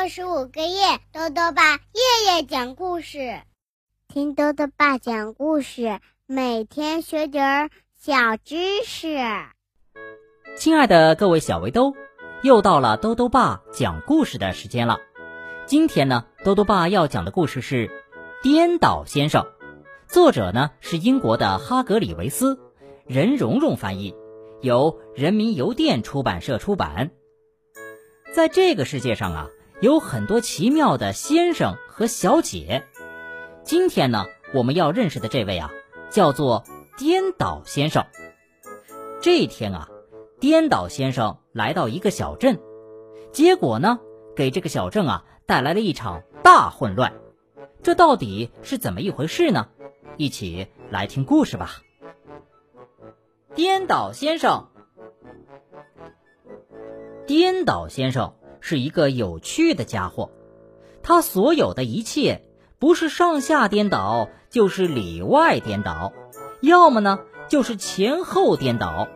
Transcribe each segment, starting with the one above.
六十五个夜，豆豆爸夜夜讲故事，听豆豆爸讲故事，每天学点儿小知识。亲爱的各位小围兜，又到了豆豆爸讲故事的时间了。今天呢，豆豆爸要讲的故事是《颠倒先生》，作者呢是英国的哈格里维斯，任蓉蓉翻译，由人民邮电出版社出版。在这个世界上啊，有很多奇妙的先生和小姐。今天呢，我们要认识的这位啊，叫做颠倒先生。这一天啊，颠倒先生来到一个小镇，结果呢，给这个小镇啊带来了一场大混乱。这到底是怎么一回事呢？一起来听故事吧。颠倒先生。颠倒先生是一个有趣的家伙，他所有的一切不是上下颠倒，就是里外颠倒，要么呢就是前后颠倒，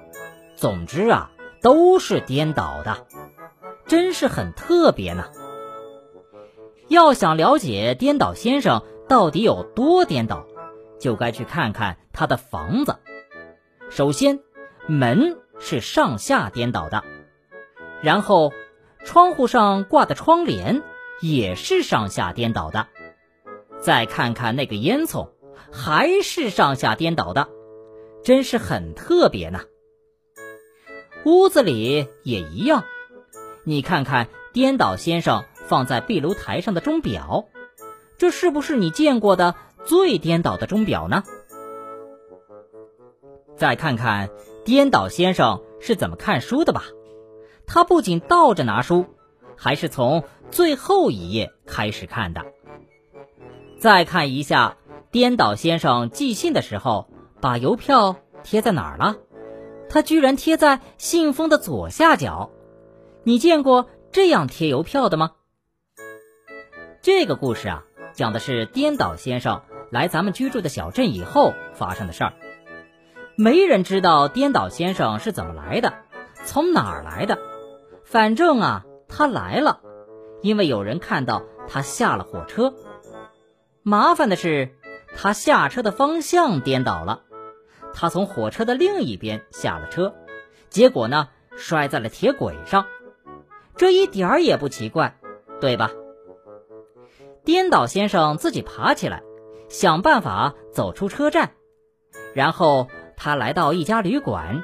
总之啊都是颠倒的，真是很特别呢。要想了解颠倒先生到底有多颠倒，就该去看看他的房子。首先，门是上下颠倒的。然后，窗户上挂的窗帘也是上下颠倒的。再看看那个烟囱，还是上下颠倒的，真是很特别呢。屋子里也一样，你看看颠倒先生放在壁炉台上的钟表，这是不是你见过的最颠倒的钟表呢？再看看颠倒先生是怎么看书的吧。他不仅倒着拿书，还是从最后一页开始看的。再看一下，颠倒先生寄信的时候，把邮票贴在哪儿了？他居然贴在信封的左下角。你见过这样贴邮票的吗？这个故事啊，讲的是颠倒先生来咱们居住的小镇以后发生的事儿。没人知道颠倒先生是怎么来的，从哪儿来的。反正啊，他来了，因为有人看到他下了火车。麻烦的是，他下车的方向颠倒了，他从火车的另一边下了车，结果呢，摔在了铁轨上。这一点儿也不奇怪，对吧？颠倒先生自己爬起来，想办法走出车站，然后他来到一家旅馆，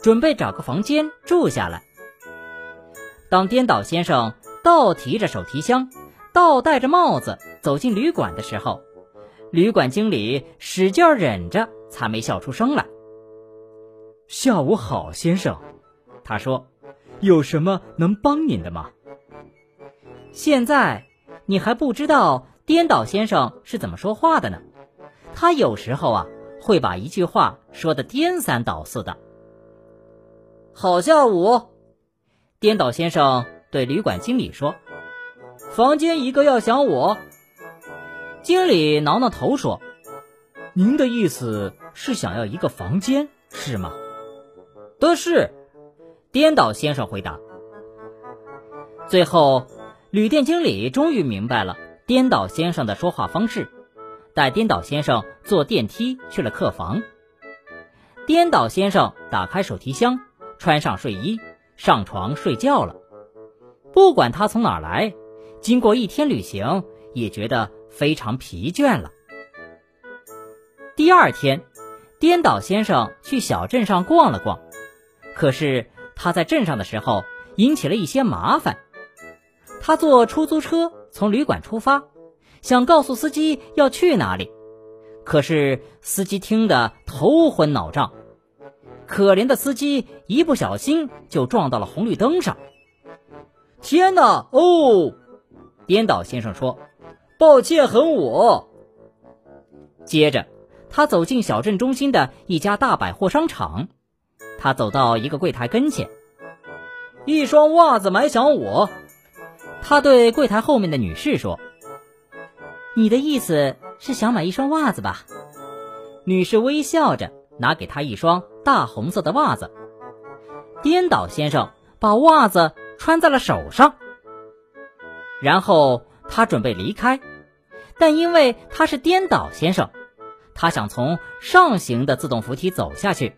准备找个房间住下来。当颠倒先生倒提着手提箱，倒戴着帽子走进旅馆的时候，旅馆经理使劲忍着，才没笑出声来。下午好，先生，他说：“有什么能帮您的吗？”现在你还不知道颠倒先生是怎么说话的呢。他有时候啊，会把一句话说的颠三倒四的。好下午。颠倒先生对旅馆经理说：“房间一个要想我。”经理挠挠头说：“您的意思是想要一个房间是吗？”“的是。”颠倒先生回答。最后，旅店经理终于明白了颠倒先生的说话方式，带颠倒先生坐电梯去了客房。颠倒先生打开手提箱，穿上睡衣。上床睡觉了，不管他从哪儿来，经过一天旅行，也觉得非常疲倦了。第二天，颠倒先生去小镇上逛了逛，可是他在镇上的时候引起了一些麻烦。他坐出租车从旅馆出发，想告诉司机要去哪里，可是司机听得头昏脑胀。可怜的司机一不小心就撞到了红绿灯上。天哪！哦，颠倒先生说：“抱歉，很我。”接着，他走进小镇中心的一家大百货商场。他走到一个柜台跟前，一双袜子买想我。他对柜台后面的女士说：“你的意思是想买一双袜子吧？”女士微笑着拿给他一双。大红色的袜子，颠倒先生把袜子穿在了手上。然后他准备离开，但因为他是颠倒先生，他想从上行的自动扶梯走下去，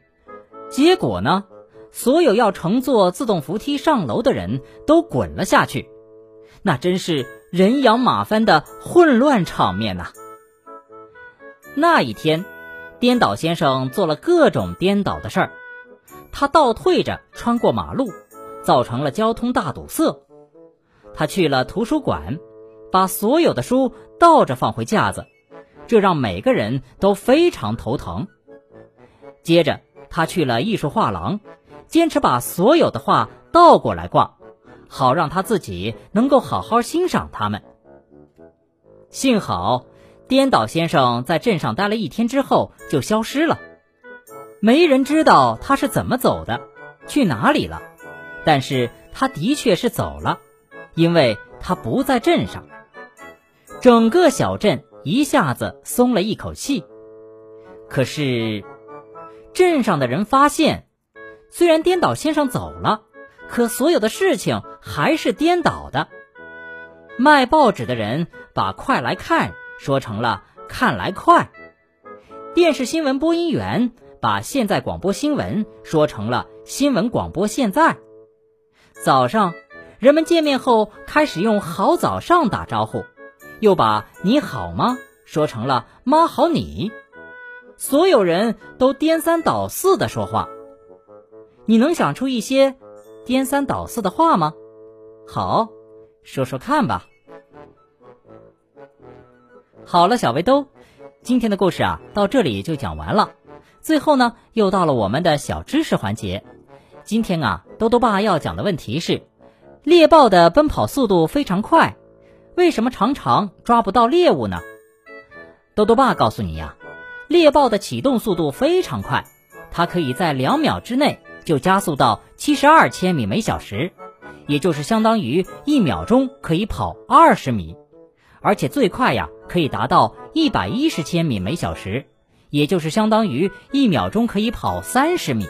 结果呢，所有要乘坐自动扶梯上楼的人都滚了下去，那真是人仰马翻的混乱场面呐。那一天，颠倒先生做了各种颠倒的事儿，他倒退着穿过马路，造成了交通大堵塞。他去了图书馆，把所有的书倒着放回架子，这让每个人都非常头疼。接着，他去了艺术画廊，坚持把所有的画倒过来挂，好让他自己能够好好欣赏它们。幸好。颠倒先生在镇上待了一天之后就消失了，没人知道他是怎么走的，去哪里了。但是他的确是走了，因为他不在镇上。整个小镇一下子松了一口气。可是，镇上的人发现，虽然颠倒先生走了，可所有的事情还是颠倒的。卖报纸的人把“快来看”。说成了看来快，电视新闻播音员把现在广播新闻说成了新闻广播现在。早上，人们见面后开始用好早上打招呼，又把你好吗说成了妈好你。所有人都颠三倒四的说话。你能想出一些颠三倒四的话吗？好，说说看吧。好了，小围兜，今天的故事啊，到这里就讲完了。最后呢，又到了我们的小知识环节。今天啊，兜兜爸要讲的问题是：猎豹的奔跑速度非常快，为什么常常抓不到猎物呢？兜兜爸告诉你呀，猎豹的启动速度非常快，它可以在两秒之内就加速到七十二千米每小时，也就是相当于一秒钟可以跑二十米。而且最快呀，可以达到一百一十千米每小时，也就是相当于一秒钟可以跑三十米，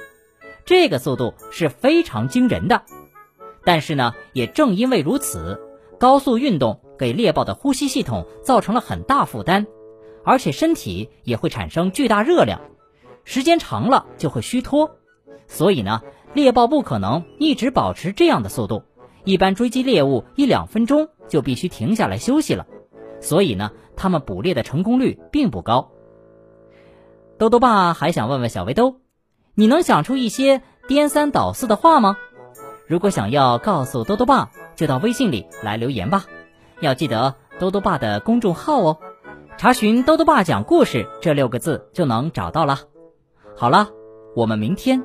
这个速度是非常惊人的。但是呢，也正因为如此，高速运动给猎豹的呼吸系统造成了很大负担，而且身体也会产生巨大热量，时间长了就会虚脱。所以呢，猎豹不可能一直保持这样的速度，一般追击猎物一两分钟就必须停下来休息了。所以呢，他们捕猎的成功率并不高。兜兜爸还想问问小围兜，你能想出一些颠三倒四的话吗？如果想要告诉兜兜爸，就到微信里来留言吧。要记得兜兜爸的公众号哦，查询“兜兜爸讲故事”这六个字就能找到了。好了，我们明天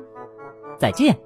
再见。